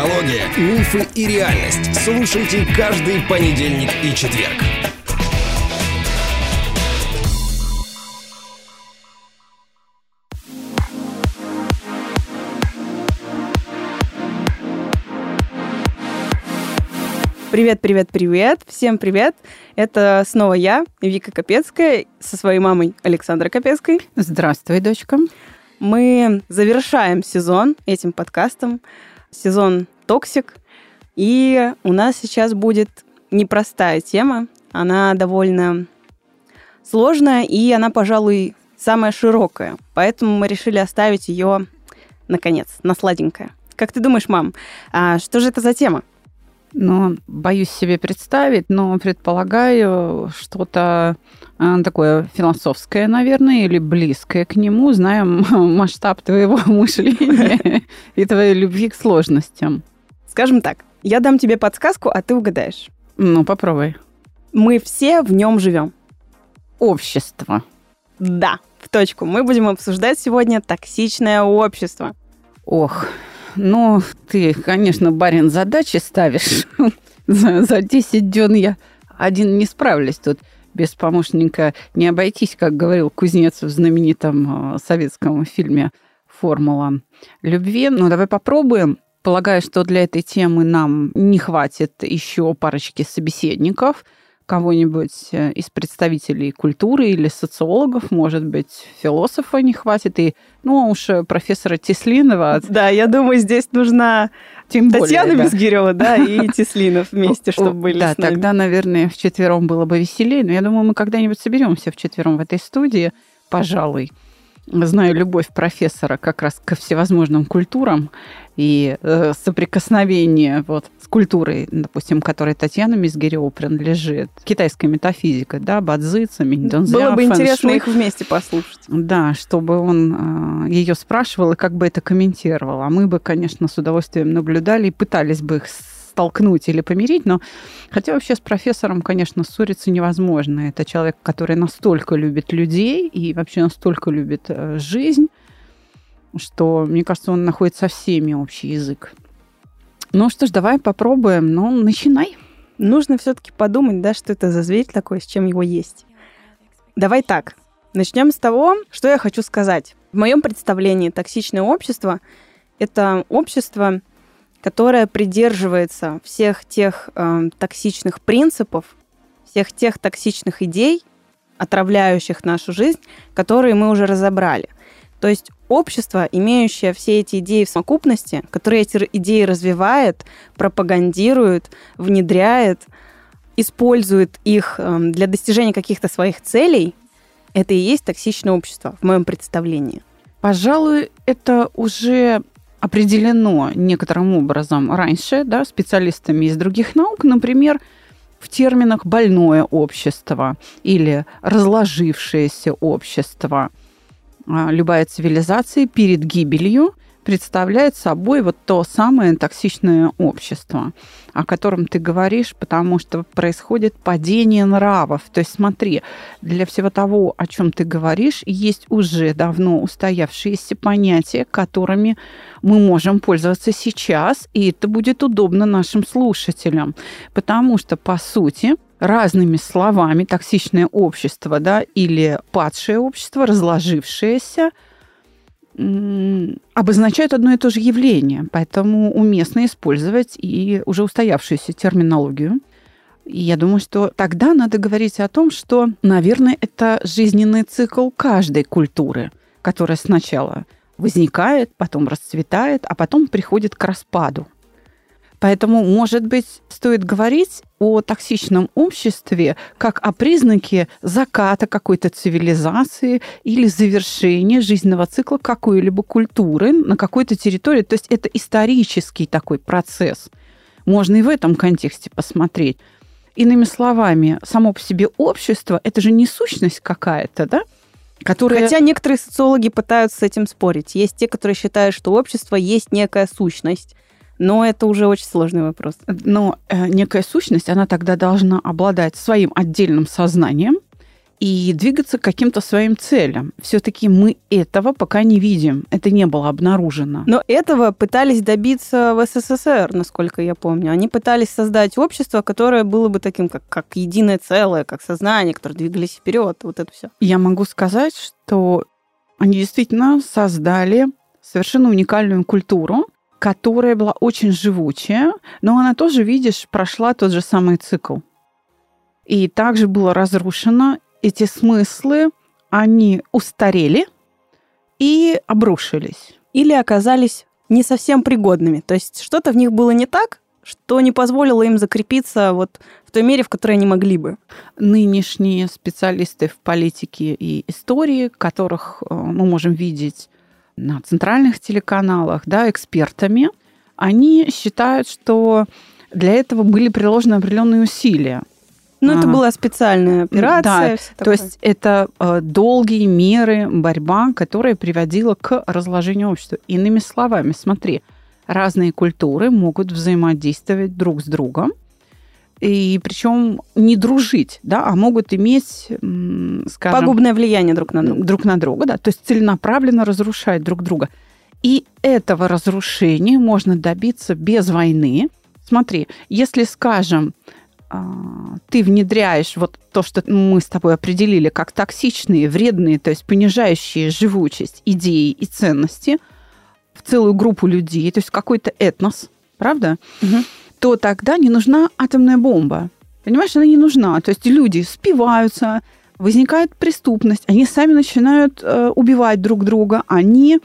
Психология, мифы и реальность. Слушайте каждый понедельник и четверг. Привет, привет, привет. Всем привет. Это снова я, Вика Капецкая, со своей мамой Александрой Капецкой. Здравствуй, дочка. Мы завершаем сезон этим подкастом. Сезон «Токсик». И у нас сейчас будет непростая тема. Она довольно сложная, и она, пожалуй, самая широкая. Поэтому мы решили оставить ее, наконец, на сладенькое. Как ты думаешь, мам, а что же это за тема? Ну, боюсь себе представить, но предполагаю что-то а, такое философское, наверное, или близкое к нему. Знаем масштаб твоего мышления и твоей любви к сложностям. Скажем так, я дам тебе подсказку, а ты угадаешь. Ну, попробуй. Мы все в нем живем. Общество. Да, в точку. Мы будем обсуждать сегодня токсичное общество. Ох, ну, ты, конечно, барин задачи ставишь. за, за 10 дён я один не справлюсь тут. Без помощника не обойтись, как говорил Кузнец в знаменитом э, советском фильме «Формула любви». Ну, давай попробуем. Полагаю, что для этой темы нам не хватит еще парочки собеседников – кого-нибудь э, из представителей культуры или социологов, может быть, философа не хватит, и, ну, уж э, профессора Теслинова. Да, я думаю, здесь нужна Тем Татьяна более, да. Безгирева, да, и Теслинов вместе, чтобы были Да, тогда, наверное, в четвером было бы веселее, но я думаю, мы когда-нибудь соберемся в четвером в этой студии, пожалуй знаю любовь профессора как раз ко всевозможным культурам и э, соприкосновение вот с культурой, допустим, которой Татьяна Мизгирева принадлежит, китайская метафизика, да, бадзица, миндонзя, Было бы интересно их вместе послушать. Да, чтобы он э, ее спрашивал и как бы это комментировал. А мы бы, конечно, с удовольствием наблюдали и пытались бы их столкнуть или помирить, но хотя вообще с профессором, конечно, ссориться невозможно. Это человек, который настолько любит людей и вообще настолько любит э, жизнь, что, мне кажется, он находит со всеми общий язык. Ну что ж, давай попробуем. Ну, начинай. Нужно все-таки подумать, да, что это за зверь такой, с чем его есть. Давай так. Начнем с того, что я хочу сказать. В моем представлении токсичное общество – это общество, которая придерживается всех тех э, токсичных принципов, всех тех токсичных идей, отравляющих нашу жизнь, которые мы уже разобрали. То есть общество, имеющее все эти идеи в совокупности, которое эти идеи развивает, пропагандирует, внедряет, использует их э, для достижения каких-то своих целей, это и есть токсичное общество, в моем представлении. Пожалуй, это уже определено некоторым образом раньше да, специалистами из других наук, например, в терминах «больное общество» или «разложившееся общество». А, любая цивилизация перед гибелью представляет собой вот то самое токсичное общество, о котором ты говоришь, потому что происходит падение нравов. То есть смотри, для всего того, о чем ты говоришь, есть уже давно устоявшиеся понятия, которыми мы можем пользоваться сейчас, и это будет удобно нашим слушателям, потому что, по сути, разными словами токсичное общество, да, или падшее общество, разложившееся – обозначают одно и то же явление, поэтому уместно использовать и уже устоявшуюся терминологию. И я думаю, что тогда надо говорить о том, что, наверное, это жизненный цикл каждой культуры, которая сначала возникает, потом расцветает, а потом приходит к распаду. Поэтому, может быть, стоит говорить о токсичном обществе как о признаке заката какой-то цивилизации или завершения жизненного цикла какой-либо культуры на какой-то территории. То есть это исторический такой процесс. Можно и в этом контексте посмотреть. Иными словами, само по себе общество – это же не сущность какая-то, да? Которая... Хотя некоторые социологи пытаются с этим спорить. Есть те, которые считают, что общество есть некая сущность, но это уже очень сложный вопрос. Но э, некая сущность, она тогда должна обладать своим отдельным сознанием и двигаться к каким-то своим целям. Все-таки мы этого пока не видим. Это не было обнаружено. Но этого пытались добиться в СССР, насколько я помню. Они пытались создать общество, которое было бы таким, как, как единое целое, как сознание, которое двигались вперед. Вот это все. Я могу сказать, что они действительно создали совершенно уникальную культуру, которая была очень живучая, но она тоже, видишь, прошла тот же самый цикл. И также было разрушено эти смыслы, они устарели и обрушились. Или оказались не совсем пригодными. То есть что-то в них было не так, что не позволило им закрепиться вот в той мере, в которой они могли бы. Нынешние специалисты в политике и истории, которых э, мы можем видеть на центральных телеканалах, да, экспертами, они считают, что для этого были приложены определенные усилия. Ну, это была специальная операция. Да, то есть это э, долгие меры, борьба, которая приводила к разложению общества. Иными словами, смотри, разные культуры могут взаимодействовать друг с другом, и причем не дружить, да, а могут иметь, скажем... Пагубное влияние друг на друга. Друг на друга, да, то есть целенаправленно разрушать друг друга. И этого разрушения можно добиться без войны. Смотри, если, скажем, а, ты внедряешь вот то, что мы с тобой определили как токсичные, вредные, то есть понижающие живучесть идеи и ценности в целую группу людей, то есть какой-то этнос, правда? Угу. То тогда не нужна атомная бомба. Понимаешь, она не нужна. То есть люди спиваются, возникает преступность, они сами начинают э, убивать друг друга, они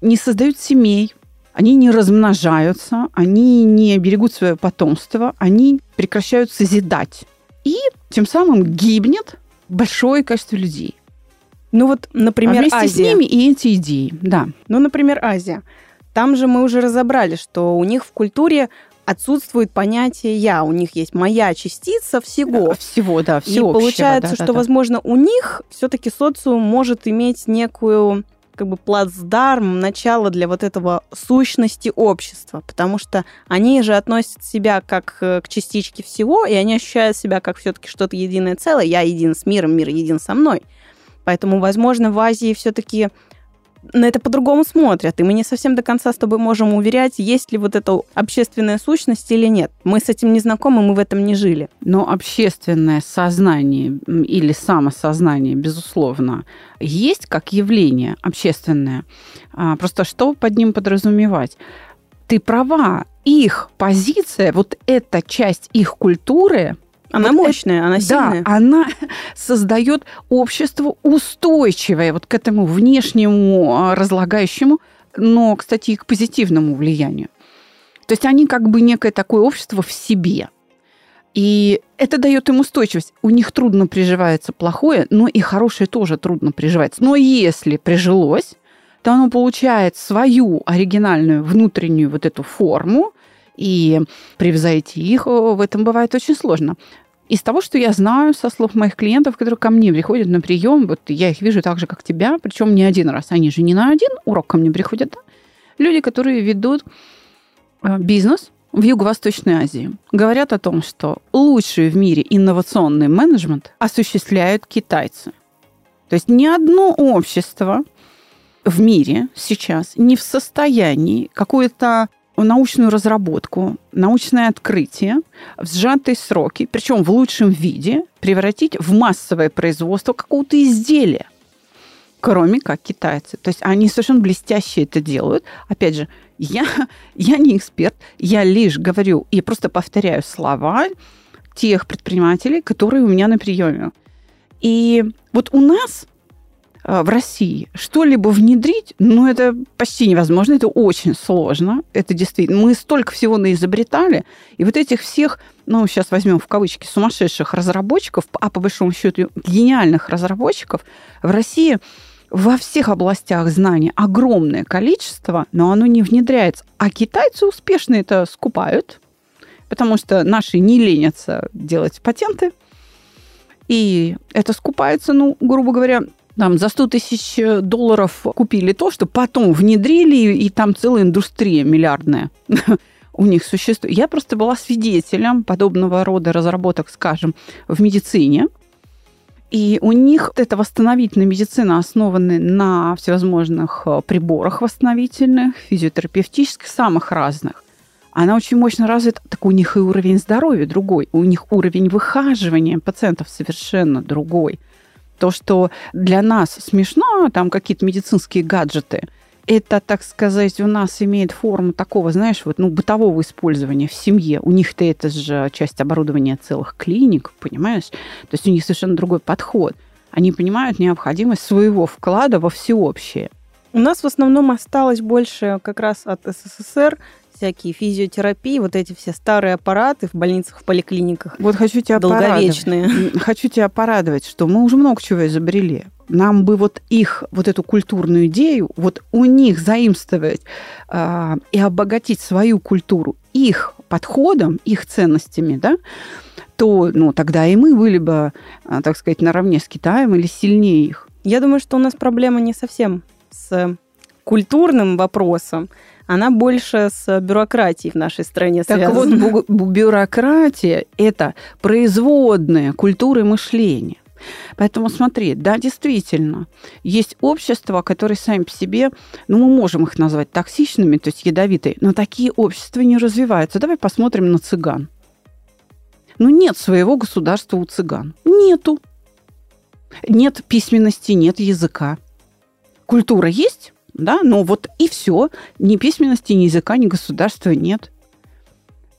не создают семей, они не размножаются, они не берегут свое потомство, они прекращают созидать. И тем самым гибнет большое количество людей. Ну вот, например, а вместе Азия. с ними и эти идеи, да. Ну, например, Азия. Там же мы уже разобрали, что у них в культуре отсутствует понятие «я». У них есть моя частица всего. Всего, да, всего. И получается, да, что, да, возможно, у них все-таки социум может иметь некую как бы плацдарм, начало для вот этого сущности общества, потому что они же относят себя как э, к частичке всего, и они ощущают себя как все-таки что-то единое целое. Я един с миром, мир един со мной. Поэтому, возможно, в Азии все-таки на это по-другому смотрят, и мы не совсем до конца с тобой можем уверять, есть ли вот эта общественная сущность или нет. Мы с этим не знакомы, мы в этом не жили. Но общественное сознание или самосознание, безусловно, есть как явление общественное. А, просто что под ним подразумевать? Ты права, их позиция, вот эта часть их культуры, она вот мощная, это, она сильная. Да, она создает общество устойчивое вот к этому внешнему а, разлагающему, но, кстати, и к позитивному влиянию. То есть они как бы некое такое общество в себе. И это дает им устойчивость. У них трудно приживается плохое, но и хорошее тоже трудно приживается. Но если прижилось, то оно получает свою оригинальную внутреннюю вот эту форму, и превзойти их в этом бывает очень сложно. Из того, что я знаю со слов моих клиентов, которые ко мне приходят на прием, вот я их вижу так же, как тебя, причем не один раз, они же не на один урок ко мне приходят, да? люди, которые ведут э, бизнес в Юго-Восточной Азии, говорят о том, что лучший в мире инновационный менеджмент осуществляют китайцы. То есть ни одно общество в мире сейчас не в состоянии какое-то научную разработку, научное открытие в сжатые сроки, причем в лучшем виде, превратить в массовое производство какого-то изделия, кроме как китайцы. То есть они совершенно блестяще это делают. Опять же, я, я не эксперт, я лишь говорю и просто повторяю слова тех предпринимателей, которые у меня на приеме. И вот у нас в России что-либо внедрить, ну, это почти невозможно, это очень сложно. Это действительно... Мы столько всего наизобретали, и вот этих всех, ну, сейчас возьмем в кавычки, сумасшедших разработчиков, а по большому счету гениальных разработчиков в России во всех областях знаний огромное количество, но оно не внедряется. А китайцы успешно это скупают, потому что наши не ленятся делать патенты, и это скупается, ну, грубо говоря, там за 100 тысяч долларов купили то, что потом внедрили, и там целая индустрия миллиардная у них существует. Я просто была свидетелем подобного рода разработок, скажем, в медицине. И у них эта восстановительная медицина основана на всевозможных э, приборах восстановительных, физиотерапевтических, самых разных. Она очень мощно развита, так у них и уровень здоровья другой, у них уровень выхаживания пациентов совершенно другой. То, что для нас смешно, там какие-то медицинские гаджеты – это, так сказать, у нас имеет форму такого, знаешь, вот, ну, бытового использования в семье. У них-то это же часть оборудования целых клиник, понимаешь? То есть у них совершенно другой подход. Они понимают необходимость своего вклада во всеобщее. У нас в основном осталось больше как раз от СССР всякие физиотерапии, вот эти все старые аппараты в больницах, в поликлиниках. Вот хочу тебя долговечные. Порадовать. Хочу тебя порадовать, что мы уже много чего изобрели. Нам бы вот их, вот эту культурную идею, вот у них заимствовать э, и обогатить свою культуру их подходом, их ценностями, да, то ну, тогда и мы были бы, а, так сказать, наравне с Китаем или сильнее их. Я думаю, что у нас проблема не совсем с культурным вопросом, она больше с бюрократией в нашей стране так связана. Так вот, бюрократия – это производная культуры мышления. Поэтому смотри, да, действительно, есть общества, которые сами по себе, ну, мы можем их назвать токсичными, то есть ядовитые, но такие общества не развиваются. Давай посмотрим на цыган. Ну, нет своего государства у цыган. Нету. Нет письменности, нет языка. Культура есть, да, но вот и все. Ни письменности, ни языка, ни государства нет.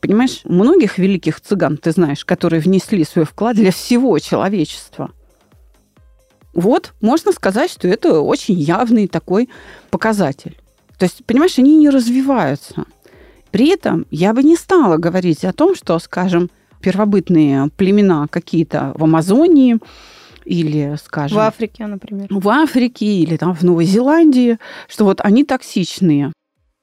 Понимаешь, многих великих цыган, ты знаешь, которые внесли свой вклад для всего человечества. Вот, можно сказать, что это очень явный такой показатель. То есть, понимаешь, они не развиваются. При этом я бы не стала говорить о том, что, скажем, первобытные племена какие-то в Амазонии или, скажем... В Африке, например. В Африке или там в Новой Зеландии, что вот они токсичные.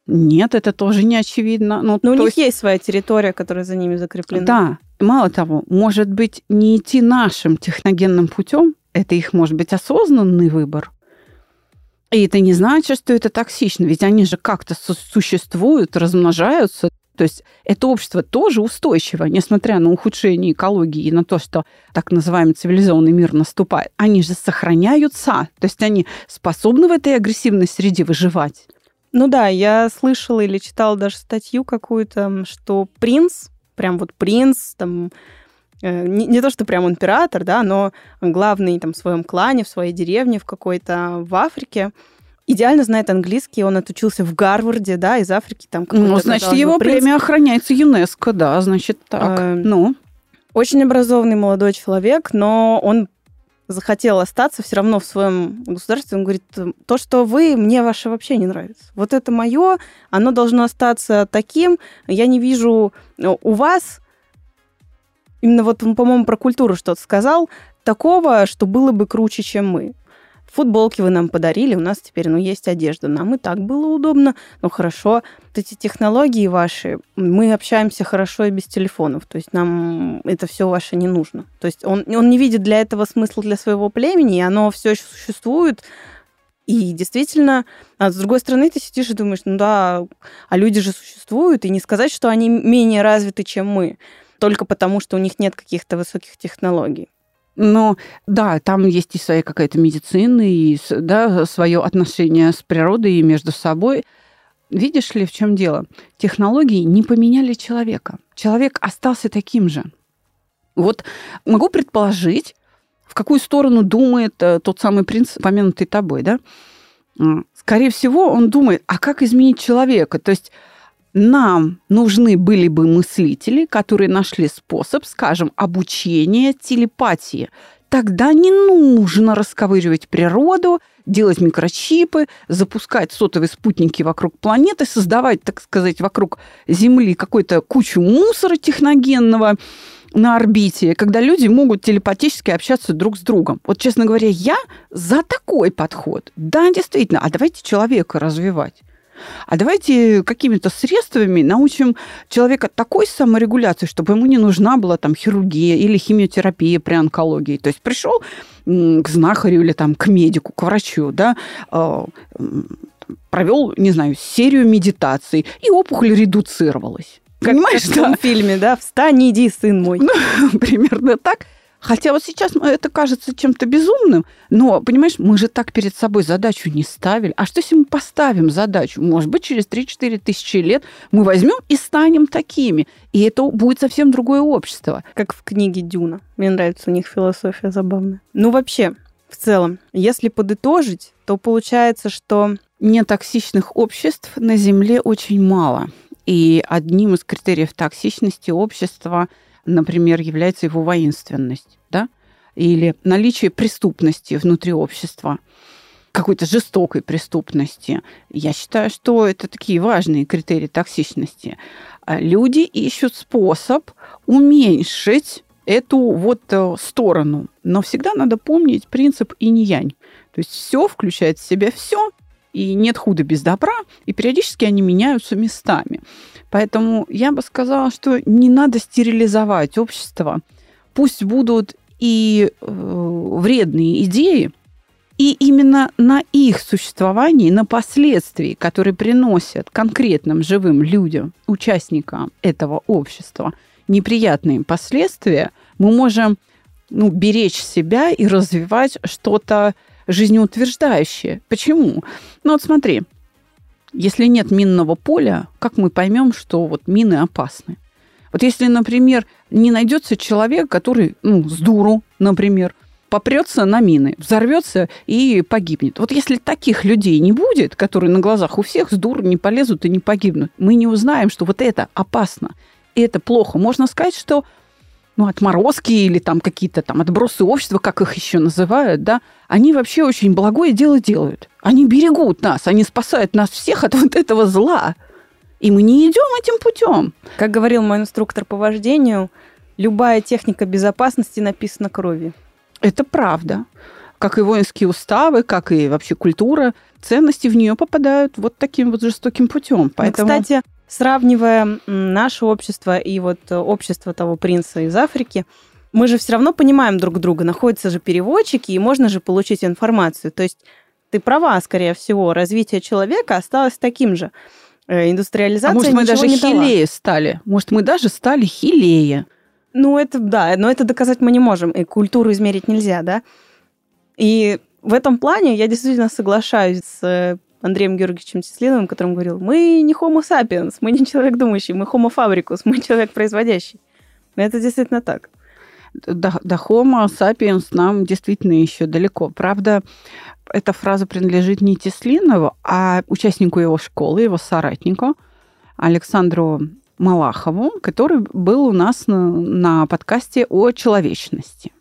Нет, это тоже не очевидно. Ну, Но у них есть... есть своя территория, которая за ними закреплена. Да. Мало того, может быть, не идти нашим техногенным путем, это их, может быть, осознанный выбор. И это не значит, что это токсично, ведь они же как-то существуют, размножаются. То есть это общество тоже устойчиво, несмотря на ухудшение экологии и на то, что так называемый цивилизованный мир наступает. Они же сохраняются, то есть они способны в этой агрессивной среде выживать. Ну да, я слышала или читала даже статью какую-то, что принц, прям вот принц, там, э, не, не то, что прям император, да, но главный там в своем клане, в своей деревне, в какой-то в Африке, идеально знает английский, он отучился в Гарварде, да, из Африки там. Ну, значит, его принц. премия охраняется ЮНЕСКО, да, значит, так. Э, ну. Очень образованный молодой человек, но он захотел остаться все равно в своем государстве, он говорит, то, что вы, мне ваше вообще не нравится. Вот это мое, оно должно остаться таким. Я не вижу э, у вас, именно вот он, по-моему, про культуру что-то сказал, такого, что было бы круче, чем мы. Футболки вы нам подарили, у нас теперь, ну, есть одежда. Нам и так было удобно. Ну, хорошо, вот эти технологии ваши, мы общаемся хорошо и без телефонов. То есть нам это все ваше не нужно. То есть он, он не видит для этого смысла для своего племени, и оно все еще существует. И действительно, а с другой стороны, ты сидишь и думаешь, ну да, а люди же существуют, и не сказать, что они менее развиты, чем мы, только потому, что у них нет каких-то высоких технологий. Но да, там есть и своя какая-то медицина, и да, свое отношение с природой и между собой. Видишь ли, в чем дело? Технологии не поменяли человека. Человек остался таким же. Вот могу предположить, в какую сторону думает э, тот самый принц, помянутый тобой, да? Скорее всего, он думает, а как изменить человека? То есть нам нужны были бы мыслители, которые нашли способ, скажем, обучения телепатии. Тогда не нужно расковыривать природу, делать микрочипы, запускать сотовые спутники вокруг планеты, создавать, так сказать, вокруг Земли какую-то кучу мусора техногенного на орбите, когда люди могут телепатически общаться друг с другом. Вот, честно говоря, я за такой подход. Да, действительно, а давайте человека развивать. А давайте какими-то средствами научим человека такой саморегуляции, чтобы ему не нужна была там хирургия или химиотерапия при онкологии. То есть пришел к знахарю или там к медику, к врачу, да, а, провел, не знаю, серию медитаций, и опухоль редуцировалась. Как Понимаешь, в том да? фильме, да? «Встань, иди, сын мой». Ну, примерно так. Хотя вот сейчас это кажется чем-то безумным, но, понимаешь, мы же так перед собой задачу не ставили. А что если мы поставим задачу? Может быть, через 3-4 тысячи лет мы возьмем и станем такими. И это будет совсем другое общество. Как в книге Дюна. Мне нравится у них философия забавная. Ну, вообще, в целом, если подытожить, то получается, что... Нетоксичных обществ на Земле очень мало. И одним из критериев токсичности общества – например, является его воинственность, да, или наличие преступности внутри общества, какой-то жестокой преступности. Я считаю, что это такие важные критерии токсичности. А люди ищут способ уменьшить эту вот э, сторону. Но всегда надо помнить принцип инь-янь. То есть все включает в себя все, и нет худа без добра, и периодически они меняются местами. Поэтому я бы сказала, что не надо стерилизовать общество. Пусть будут и э, вредные идеи, и именно на их существовании, на последствии, которые приносят конкретным живым людям, участникам этого общества, неприятные последствия, мы можем ну, беречь себя и развивать что-то жизнеутверждающее. Почему? Ну вот смотри, если нет минного поля, как мы поймем, что вот мины опасны? Вот если, например, не найдется человек, который, ну, с дуру, например, попрется на мины, взорвется и погибнет. Вот если таких людей не будет, которые на глазах у всех с дур не полезут и не погибнут, мы не узнаем, что вот это опасно, и это плохо. Можно сказать, что ну, отморозки или там какие-то там отбросы общества, как их еще называют, да, они вообще очень благое дело делают. Они берегут нас, они спасают нас всех от вот этого зла. И мы не идем этим путем. Как говорил мой инструктор по вождению, любая техника безопасности написана кровью. Это правда. Как и воинские уставы, как и вообще культура, ценности в нее попадают вот таким вот жестоким путем. Поэтому... Ну, кстати, сравнивая наше общество и вот э, общество того принца из Африки, мы же все равно понимаем друг друга, находятся же переводчики, и можно же получить информацию. То есть ты права, скорее всего, развитие человека осталось таким же. Э, индустриализация а может, мы даже хилее стали? Может, мы даже стали хилее? Ну, это да, но это доказать мы не можем, и культуру измерить нельзя, да? И в этом плане я действительно соглашаюсь с э, Андреем Георгиевичем Теслиновым, которым говорил, мы не homo sapiens, мы не человек думающий, мы homo fabricus, мы человек производящий. Это действительно так. До, до homo sapiens нам действительно еще далеко. Правда, эта фраза принадлежит не Теслинову, а участнику его школы, его соратнику Александру Малахову, который был у нас на, на подкасте о человечности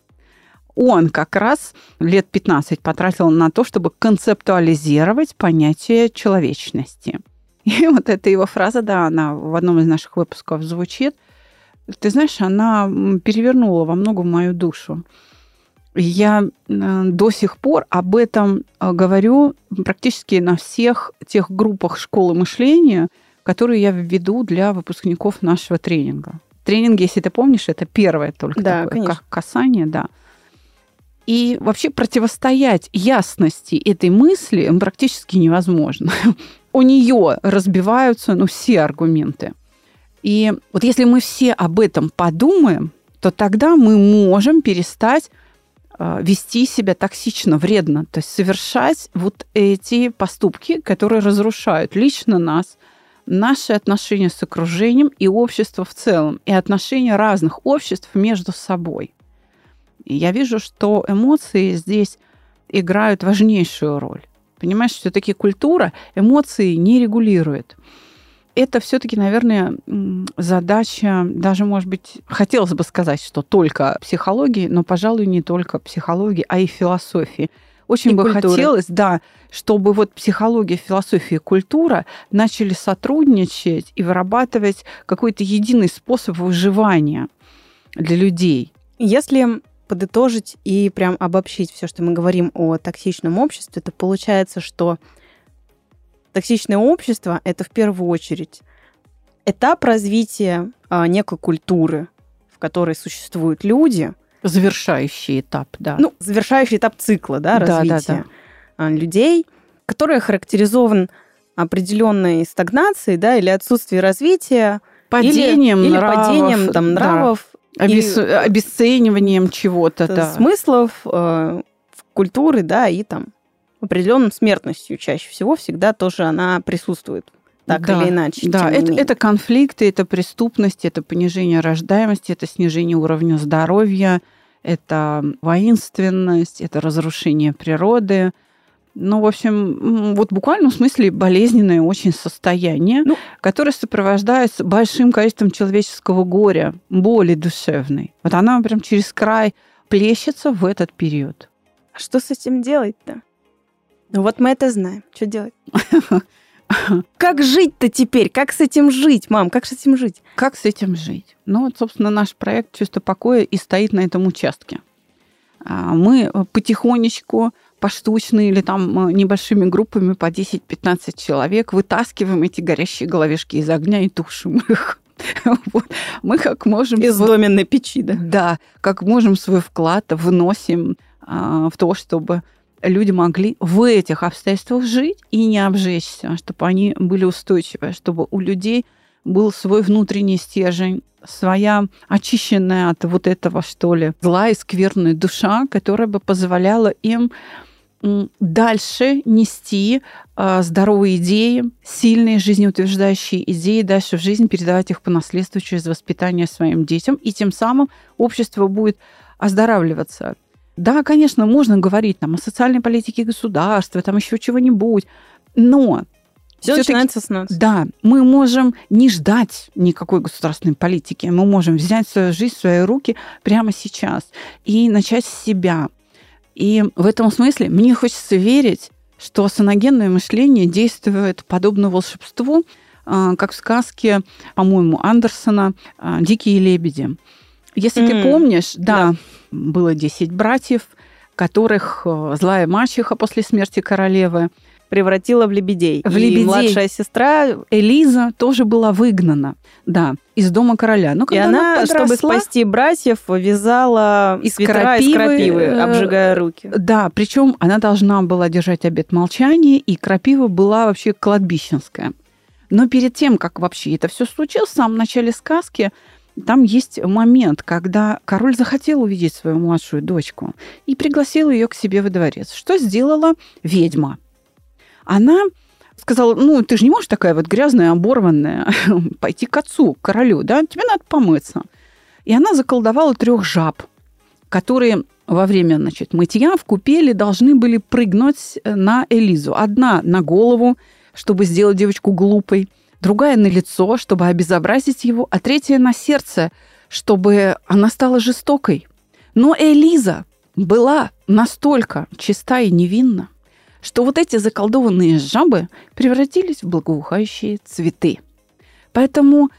он как раз лет 15 потратил на то, чтобы концептуализировать понятие человечности. И вот эта его фраза, да, она в одном из наших выпусков звучит. Ты знаешь, она перевернула во многом мою душу. Я э, до сих пор об этом э, говорю практически на всех тех группах школы мышления, которые я веду для выпускников нашего тренинга. Тренинги, если ты помнишь, это первое только да, такое конечно. касание, да. И вообще противостоять ясности этой мысли практически невозможно. У нее разбиваются ну, все аргументы. И вот если мы все об этом подумаем, то тогда мы можем перестать э, вести себя токсично, вредно, то есть совершать вот эти поступки, которые разрушают лично нас, наши отношения с окружением и общество в целом, и отношения разных обществ между собой. И я вижу, что эмоции здесь играют важнейшую роль. Понимаешь, все-таки культура эмоции не регулирует. Это все-таки, наверное, задача, даже, может быть, хотелось бы сказать, что только психологии, но, пожалуй, не только психологии, а и философии. Очень и бы культуры. хотелось, да, чтобы вот психология, философия и культура начали сотрудничать и вырабатывать какой-то единый способ выживания для людей. Если подытожить и прям обобщить все, что мы говорим о токсичном обществе, то получается, что токсичное общество — это в первую очередь этап развития а, некой культуры, в которой существуют люди. Завершающий этап, да. Ну, завершающий этап цикла, да, развития да, да, да. людей, который характеризован определенной стагнацией, да, или отсутствием развития, падением или, нравов, или падением там, нравов, Обес... И- Обесцениванием чего-то, Это да. смыслов, э, культуры, да, и там определенным смертностью чаще всего всегда тоже она присутствует, так Да, или иначе. Да, это, это конфликты, это преступность, это понижение рождаемости, это снижение уровня здоровья, это воинственность, это разрушение природы. Ну, в общем, вот буквально в смысле болезненное очень состояние, Ну- которое сопровождается большим количеством человеческого горя, боли душевной. Вот она прям через край плещется в этот период. А что с этим делать-то? Ну вот мы это знаем. Что делать? Как жить-то теперь? Как с этим жить, мам? Как с этим жить? Как с этим жить? Ну, вот, собственно, наш проект «Чувство покоя» и стоит на этом участке. А, Мы потихонечку, поштучно или там э, небольшими группами по 10-15 человек вытаскиваем эти горящие головешки из огня и тушим их. Вот. Мы как можем... Из доменной печи, да? Да, как можем свой вклад вносим а, в то, чтобы люди могли в этих обстоятельствах жить и не обжечься, чтобы они были устойчивы, чтобы у людей был свой внутренний стержень, своя очищенная от вот этого, что ли, зла и скверная душа, которая бы позволяла им дальше нести а, здоровые идеи, сильные жизнеутверждающие идеи, дальше в жизнь передавать их по наследству через воспитание своим детям, и тем самым общество будет оздоравливаться. Да, конечно, можно говорить там, о социальной политике государства, там еще чего-нибудь, но Все начинается с нас. да, мы можем не ждать никакой государственной политики. Мы можем взять свою жизнь в свои руки прямо сейчас и начать с себя. И в этом смысле мне хочется верить, что саногенное мышление действует подобно волшебству, а, как в сказке, по-моему, Андерсона а, «Дикие лебеди». Если ты М, помнишь, да, было 10 братьев, которых э, злая мачеха после смерти королевы Превратила в лебедей. В И лебедей. младшая сестра, Элиза тоже была выгнана, да, из дома короля. Но и когда она, чтобы подросла- спасти братьев, вязала Из свитера из крапивы, крапивы, э, обжигая руки. Да, причем она должна была держать обет молчания, и крапива была вообще кладбищенская. Но перед тем, как вообще это все случилось, в самом начале сказки, там есть момент, когда король захотел увидеть свою младшую дочку и пригласил ее к себе во дворец. Что сделала ведьма? Она сказала, ну, ты же не можешь такая вот грязная, оборванная пойти к отцу, к королю, да? Тебе надо помыться. И она заколдовала трех жаб, которые во время значит, мытья в купели должны были прыгнуть на Элизу. Одна на голову, чтобы сделать девочку глупой, другая на лицо, чтобы обезобразить его, а третья на сердце, чтобы она стала жестокой. Но Элиза была настолько чиста и невинна, что вот эти заколдованные жабы превратились в благоухающие цветы. Поэтому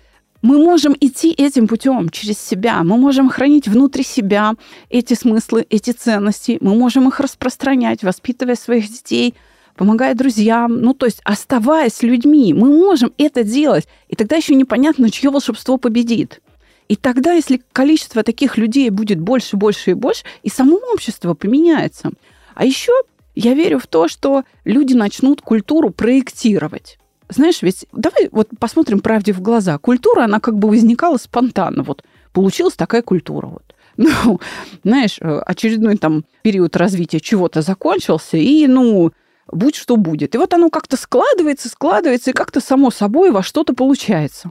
мы можем идти этим путем через себя, мы можем хранить внутри себя эти смыслы, эти ценности, мы можем их распространять, воспитывая своих детей, помогая друзьям, ну то есть оставаясь людьми, мы можем это делать, и тогда еще непонятно, чье волшебство победит. И тогда, если количество таких людей будет больше, больше и больше, и само общество поменяется. А еще я верю в то, что люди начнут культуру проектировать. Знаешь, ведь давай вот посмотрим правде в глаза. Культура, она как бы возникала спонтанно. Вот получилась такая культура. Вот. Ну, знаешь, э, очередной там период развития чего-то закончился, и, ну, будь что будет. И вот оно как-то складывается, складывается, и как-то само собой во что-то получается.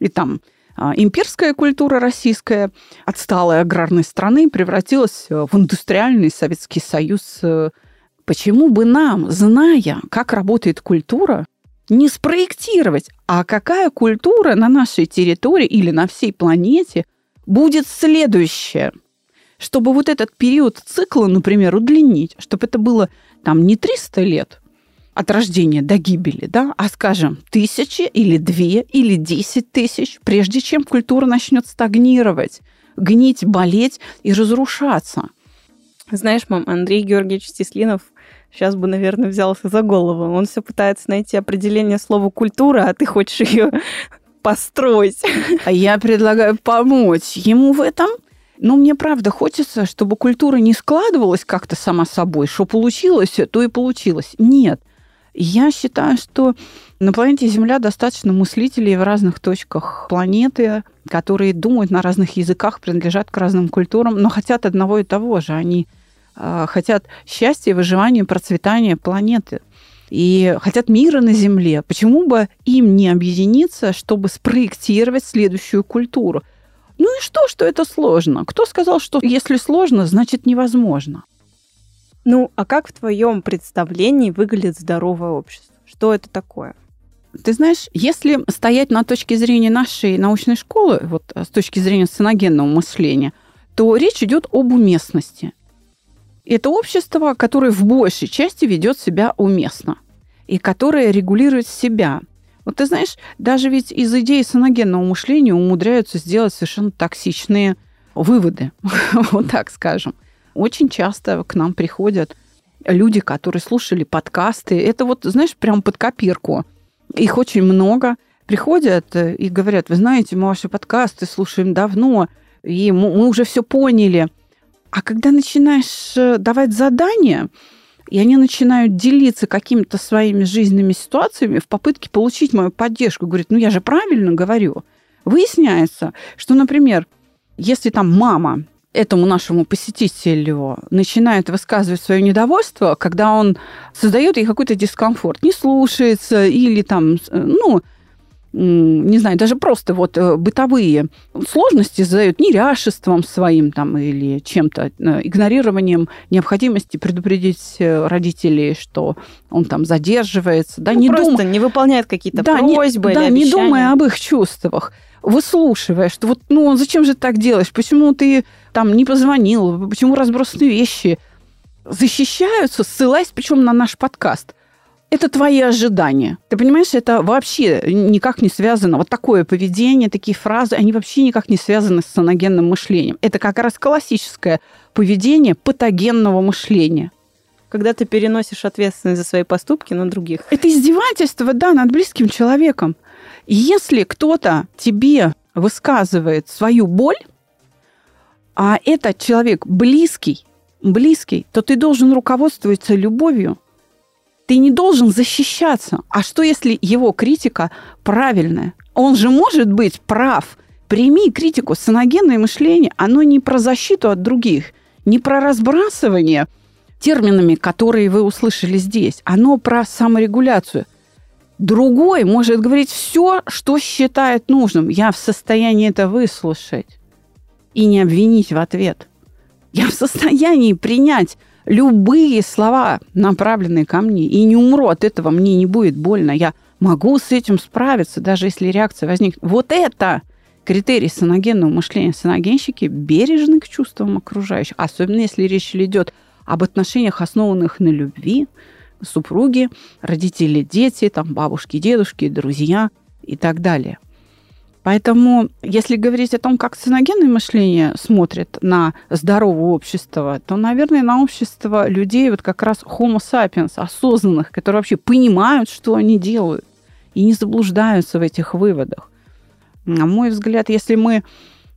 И там имперская культура российская отсталой аграрной страны превратилась э, в индустриальный Советский Союз. Э, Почему бы нам, зная, как работает культура, не спроектировать, а какая культура на нашей территории или на всей планете будет следующая? Чтобы вот этот период цикла, например, удлинить, чтобы это было там не 300 лет от рождения до гибели, да, а, скажем, тысячи или две или десять тысяч, прежде чем культура начнет стагнировать, гнить, болеть и разрушаться. Знаешь, мам, Андрей Георгиевич Стеслинов сейчас бы, наверное, взялся за голову. Он все пытается найти определение слова культура, а ты хочешь ее построить. А я предлагаю помочь ему в этом. Но мне правда хочется, чтобы культура не складывалась как-то сама собой, что получилось, то и получилось. Нет. Я считаю, что на планете Земля достаточно мыслителей в разных точках планеты, которые думают на разных языках, принадлежат к разным культурам, но хотят одного и того же. Они э, хотят счастья, выживания, процветания планеты. И хотят мира на Земле. Почему бы им не объединиться, чтобы спроектировать следующую культуру? Ну и что, что это сложно? Кто сказал, что если сложно, значит невозможно? Ну, а как в твоем представлении выглядит здоровое общество? Что это такое? Ты знаешь, если стоять на точке зрения нашей научной школы, вот с точки зрения сценогенного мышления, то речь идет об уместности. Это общество, которое в большей части ведет себя уместно и которое регулирует себя. Вот ты знаешь, даже ведь из идеи саногенного мышления умудряются сделать совершенно токсичные выводы, вот так скажем. Очень часто к нам приходят люди, которые слушали подкасты. Это вот, знаешь, прям под копирку. Их очень много. Приходят и говорят, вы знаете, мы ваши подкасты слушаем давно, и мы уже все поняли. А когда начинаешь э, давать задания, и они начинают делиться какими-то своими жизненными ситуациями в попытке получить мою поддержку, говорит, ну я же правильно говорю. Выясняется, что, например, если там мама этому нашему посетителю начинает высказывать свое недовольство, когда он создает ей какой-то дискомфорт, не слушается или там, ну, не знаю, даже просто вот э, бытовые сложности задают неряшеством своим там или чем-то, э, игнорированием необходимости предупредить э, родителей, что он там задерживается, да, ну, не просто дум... не выполняет какие-то да, просьбы не, или да, не думая об их чувствах выслушивая, что вот, ну, зачем же ты так делаешь? Почему ты там не позвонил? Почему разбросаны вещи? Защищаются, ссылаясь причем на наш подкаст. Это твои ожидания. Ты понимаешь, это вообще никак не связано. Вот такое поведение, такие фразы, они вообще никак не связаны с саногенным мышлением. Это как раз классическое поведение патогенного мышления. Когда ты переносишь ответственность за свои поступки на других. Это издевательство, да, над близким человеком. Если кто-то тебе высказывает свою боль, а этот человек близкий, близкий, то ты должен руководствоваться любовью. Ты не должен защищаться. А что, если его критика правильная? Он же может быть прав. Прими критику. Саногенное мышление, оно не про защиту от других, не про разбрасывание терминами, которые вы услышали здесь. Оно про саморегуляцию – Другой может говорить все, что считает нужным. Я в состоянии это выслушать и не обвинить в ответ. Я в состоянии принять любые слова, направленные ко мне, и не умру от этого, мне не будет больно. Я могу с этим справиться, даже если реакция возникнет. Вот это критерий саногенного мышления. Саногенщики бережны к чувствам окружающих, особенно если речь идет об отношениях, основанных на любви, супруги, родители, дети, там бабушки, дедушки, друзья и так далее. Поэтому, если говорить о том, как сценогенное мышление смотрит на здоровое общество, то, наверное, на общество людей вот как раз homo sapiens, осознанных, которые вообще понимают, что они делают, и не заблуждаются в этих выводах. На мой взгляд, если мы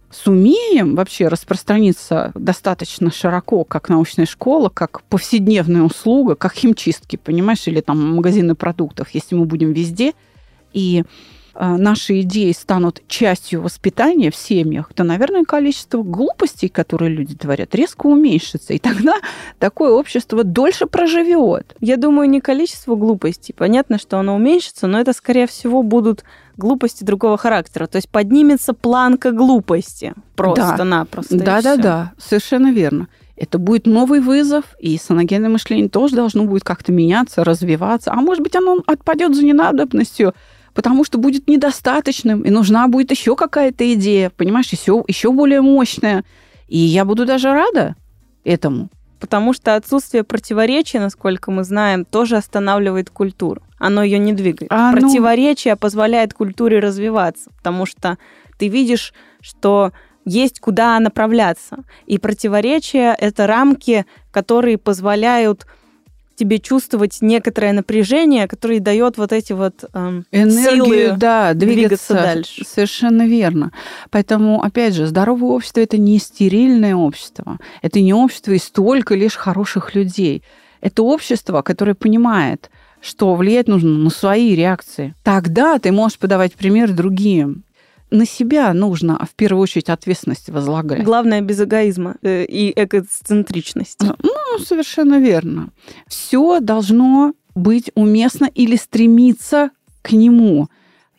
сумеем вообще распространиться достаточно широко, как научная школа, как повседневная услуга, как химчистки, понимаешь, или там магазины продуктов, если мы будем везде, и наши идеи станут частью воспитания в семьях, то, наверное, количество глупостей, которые люди творят, резко уменьшится. И тогда такое общество дольше проживет. Я думаю, не количество глупостей. Понятно, что оно уменьшится, но это, скорее всего, будут глупости другого характера. То есть поднимется планка глупости просто-напросто. Да, да, да, совершенно верно. Это будет новый вызов, и саногенное мышление тоже должно будет как-то меняться, развиваться. А может быть, оно отпадет за ненадобностью, потому что будет недостаточным, и нужна будет еще какая-то идея, понимаешь, еще, еще более мощная. И я буду даже рада этому потому что отсутствие противоречия, насколько мы знаем, тоже останавливает культуру. Оно ее не двигает. А, ну Противоречие ну... позволяет культуре развиваться, потому что ты видишь, что есть куда направляться. И противоречия — это рамки, которые позволяют тебе чувствовать некоторое напряжение, которое дает вот эти вот эм, энергию, силы да, двигаться, двигаться дальше. Совершенно верно. Поэтому, опять же, здоровое общество это не стерильное общество, это не общество и столько лишь хороших людей. Это общество, которое понимает, что влиять нужно на свои реакции. Тогда ты можешь подавать пример другим. На себя нужно в первую очередь ответственность возлагать. Главное без эгоизма э, и эгоцентричности. Ну, совершенно верно. Все должно быть уместно или стремиться к нему.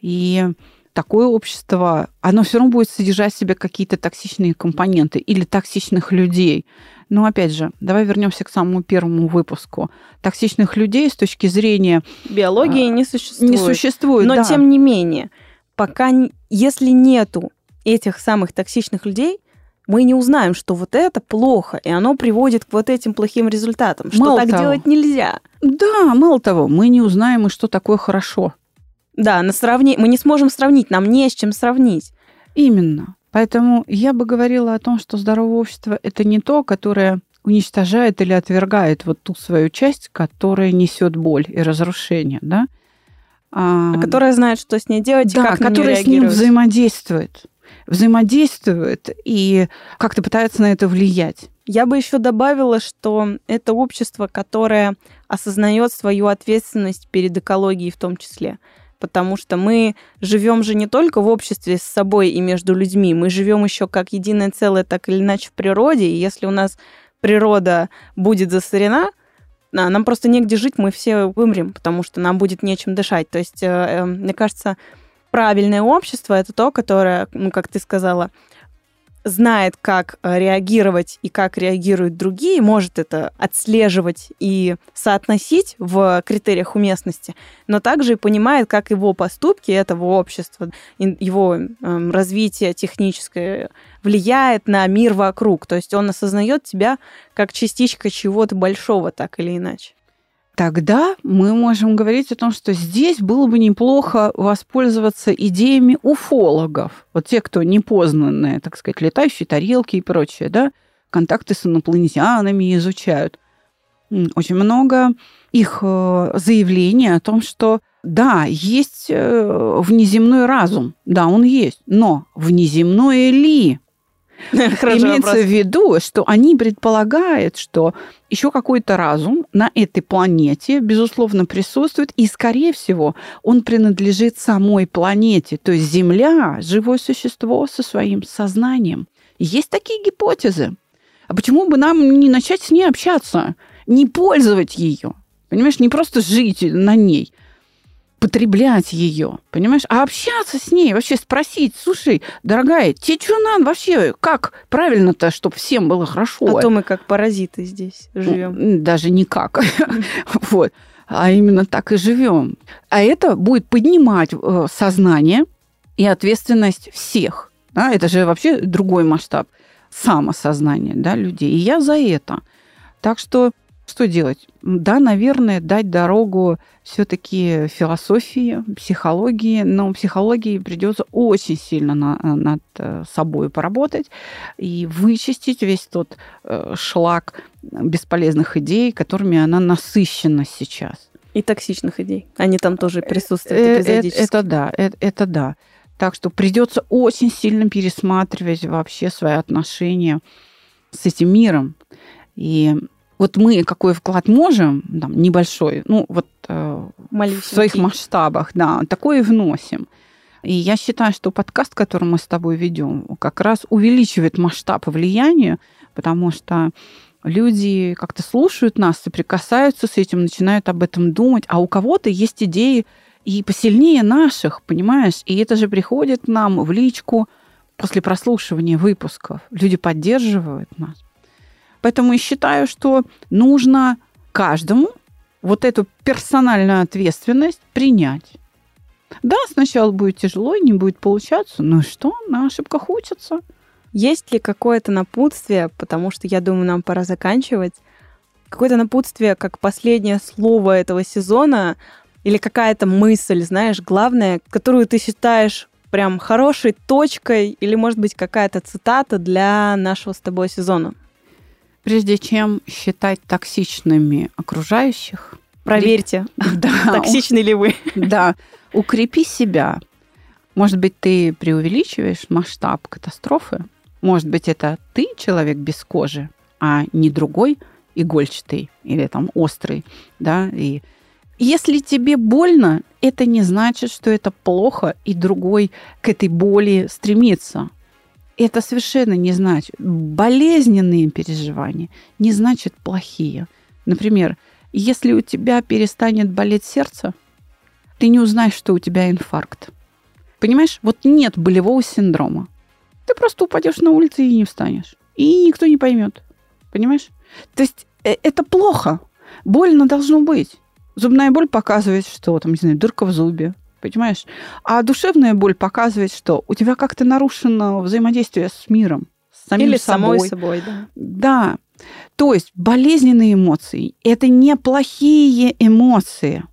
И такое общество, оно все равно будет содержать в себе какие-то токсичные компоненты или токсичных людей. Но опять же, давай вернемся к самому первому выпуску. Токсичных людей с точки зрения биологии а, не существует. Не существует. Но да. тем не менее, пока если нету этих самых токсичных людей, мы не узнаем, что вот это плохо, и оно приводит к вот этим плохим результатам, что мало так того, делать нельзя. Да, мало того, мы не узнаем, и что такое хорошо. Да, на сравни... мы не сможем сравнить, нам не с чем сравнить. Именно. Поэтому я бы говорила о том, что здоровое общество – это не то, которое уничтожает или отвергает вот ту свою часть, которая несет боль и разрушение, да? А, которая знает, что с ней делать да, и как которая с ним взаимодействует, взаимодействует и как-то пытается на это влиять. Я бы еще добавила, что это общество, которое осознает свою ответственность перед экологией в том числе. Потому что мы живем же не только в обществе с собой и между людьми, мы живем еще как единое целое, так или иначе в природе, и если у нас природа будет засорена, нам просто негде жить, мы все вымрем, потому что нам будет нечем дышать. То есть, э, э, мне кажется, правильное общество это то, которое, ну, как ты сказала, знает, как э, реагировать и как реагируют другие, может это отслеживать и соотносить в критериях уместности, но также и понимает, как его поступки этого общества, его эм, развитие техническое влияет на мир вокруг. То есть он осознает тебя как частичка чего-то большого, так или иначе тогда мы можем говорить о том, что здесь было бы неплохо воспользоваться идеями уфологов. Вот те, кто непознанные, так сказать, летающие тарелки и прочее, да, контакты с инопланетянами изучают. Очень много их э, заявлений о том, что да, есть э, внеземной разум, да, он есть, но внеземное ли? Имеется в виду, что они предполагают, что еще какой-то разум на этой планете, безусловно, присутствует, и, скорее всего, он принадлежит самой планете. То есть Земля – живое существо со своим сознанием. Есть такие гипотезы. А почему бы нам не начать с ней общаться, не пользовать ее? Понимаешь, не просто жить на ней – потреблять ее, понимаешь? А общаться с ней, вообще спросить, слушай, дорогая, тебе что надо вообще? Как правильно-то, чтобы всем было хорошо? А то мы как паразиты здесь живем. Даже никак. вот. А именно так и живем. А это будет поднимать э, сознание и ответственность всех. Да? Это же вообще другой масштаб самосознания да, людей. И я за это. Так что что делать? Да, наверное, дать дорогу все-таки философии, психологии, но психологии придется очень сильно на, над э, собой поработать и вычистить весь тот э, шлак бесполезных идей, которыми она насыщена сейчас. И токсичных идей. Они там тоже присутствуют э, эпизодически. Это, это да, это, это да. Так что придется очень сильно пересматривать вообще свои отношения с этим миром. И вот мы какой вклад можем, там, небольшой, ну вот э, в своих масштабах, да, такой и вносим. И я считаю, что подкаст, который мы с тобой ведем, как раз увеличивает масштаб влияния, потому что люди как-то слушают нас, соприкасаются с этим, начинают об этом думать, а у кого-то есть идеи и посильнее наших, понимаешь? И это же приходит к нам в личку после прослушивания выпусков. Люди поддерживают нас. Поэтому я считаю, что нужно каждому вот эту персональную ответственность принять. Да, сначала будет тяжело, не будет получаться, но что, на ошибках учатся. Есть ли какое-то напутствие, потому что я думаю, нам пора заканчивать, какое-то напутствие, как последнее слово этого сезона, или какая-то мысль, знаешь, главная, которую ты считаешь прям хорошей точкой, или, может быть, какая-то цитата для нашего с тобой сезона? Прежде чем считать токсичными окружающих, проверьте, да, токсичны ли вы. Да, укрепи себя. Может быть, ты преувеличиваешь масштаб катастрофы. Может быть, это ты человек без кожи, а не другой игольчатый или там острый, да, и Если тебе больно, это не значит, что это плохо, и другой к этой боли стремится. Это совершенно не значит. Болезненные переживания не значит плохие. Например, если у тебя перестанет болеть сердце, ты не узнаешь, что у тебя инфаркт. Понимаешь, вот нет болевого синдрома. Ты просто упадешь на улице и не встанешь. И никто не поймет. Понимаешь? То есть э, это плохо. Больно должно быть. Зубная боль показывает, что там, не знаю, дырка в зубе, понимаешь? А душевная боль показывает, что у тебя как-то нарушено взаимодействие с миром, с самим Или собой. самой собой, да. Да. То есть болезненные эмоции – это не плохие эмоции.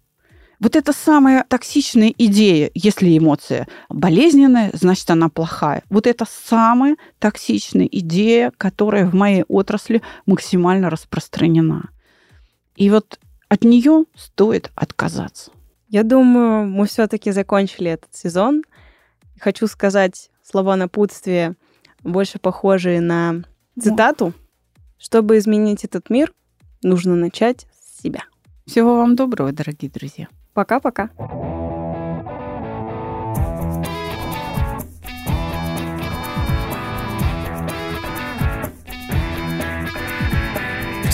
Вот это самая токсичная идея. Если эмоция болезненная, значит, она плохая. Вот это самая токсичная идея, которая в моей отрасли максимально распространена. И вот от нее стоит отказаться. Я думаю, мы все-таки закончили этот сезон. Хочу сказать слова напутствия, больше похожие на цитату. Чтобы изменить этот мир, нужно начать с себя. Всего вам доброго, дорогие друзья. Пока-пока.